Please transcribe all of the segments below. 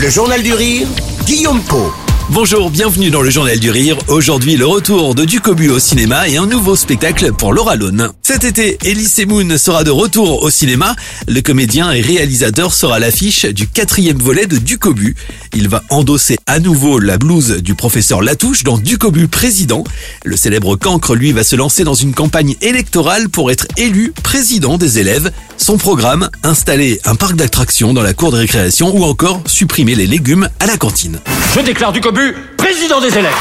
Le Journal du Rire, Guillaume Po. Bonjour, bienvenue dans le Journal du Rire. Aujourd'hui, le retour de Ducobu au cinéma et un nouveau spectacle pour Laura Lone. Cet été, Elise Moon sera de retour au cinéma. Le comédien et réalisateur sera l'affiche du quatrième volet de Ducobu. Il va endosser à nouveau la blouse du professeur Latouche dans Ducobu président. Le célèbre cancre, lui, va se lancer dans une campagne électorale pour être élu président des élèves. Son programme, installer un parc d'attractions dans la cour de récréation ou encore supprimer les légumes à la cantine. Président des élèves.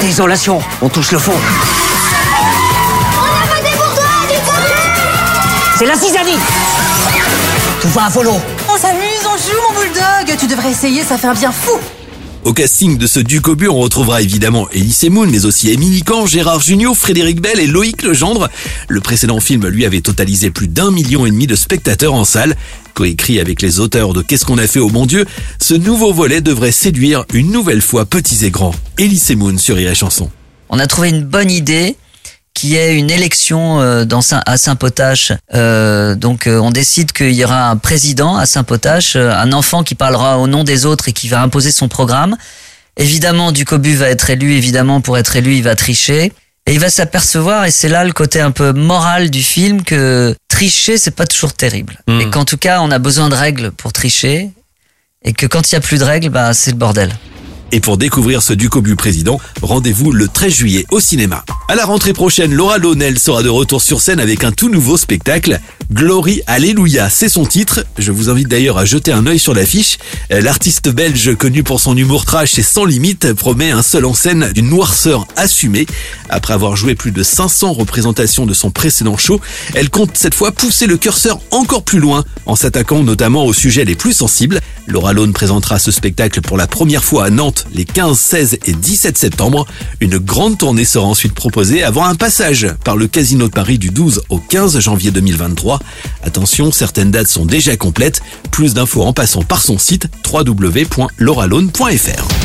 Désolation, on touche le fond. C'est la cisanie Tout va à volo. On s'amuse, on joue mon bulldog. Tu devrais essayer, ça fait un bien fou Au casting de ce Ducobu, on retrouvera évidemment Elise Moon, mais aussi Émilie Kahn, Gérard Jugnot, Frédéric Bell et Loïc Legendre. Le précédent film, lui, avait totalisé plus d'un million et demi de spectateurs en salle. Coécrit avec les auteurs de Qu'est-ce qu'on a fait au bon Dieu, ce nouveau volet devrait séduire une nouvelle fois petits et grands. Elise Moon sur Rire Chanson. On a trouvé une bonne idée qui est une élection euh, dans Saint- à Saint-Potache. Euh, donc euh, on décide qu'il y aura un président à Saint-Potache, euh, un enfant qui parlera au nom des autres et qui va imposer son programme. Évidemment, Ducobu va être élu, évidemment pour être élu, il va tricher. Et il va s'apercevoir, et c'est là le côté un peu moral du film, que tricher, c'est pas toujours terrible. Mhm. Et qu'en tout cas, on a besoin de règles pour tricher. Et que quand il y a plus de règles, bah, c'est le bordel. Et pour découvrir ce Ducobu président, rendez-vous le 13 juillet au cinéma. À la rentrée prochaine, Laura Lonel sera de retour sur scène avec un tout nouveau spectacle. Glory Alléluia, c'est son titre. Je vous invite d'ailleurs à jeter un œil sur l'affiche. Euh, L'artiste belge, connu pour son humour trash et sans limite, promet un seul en scène d'une noirceur assumée. Après avoir joué plus de 500 représentations de son précédent show, elle compte cette fois pousser le curseur encore plus loin, en s'attaquant notamment aux sujets les plus sensibles. Laura Lone présentera ce spectacle pour la première fois à Nantes les 15, 16 et 17 septembre. Une grande tournée sera ensuite proposée avant un passage par le Casino de Paris du 12 au 15 janvier 2023. Attention, certaines dates sont déjà complètes. Plus d'infos en passant par son site www.lauralone.fr.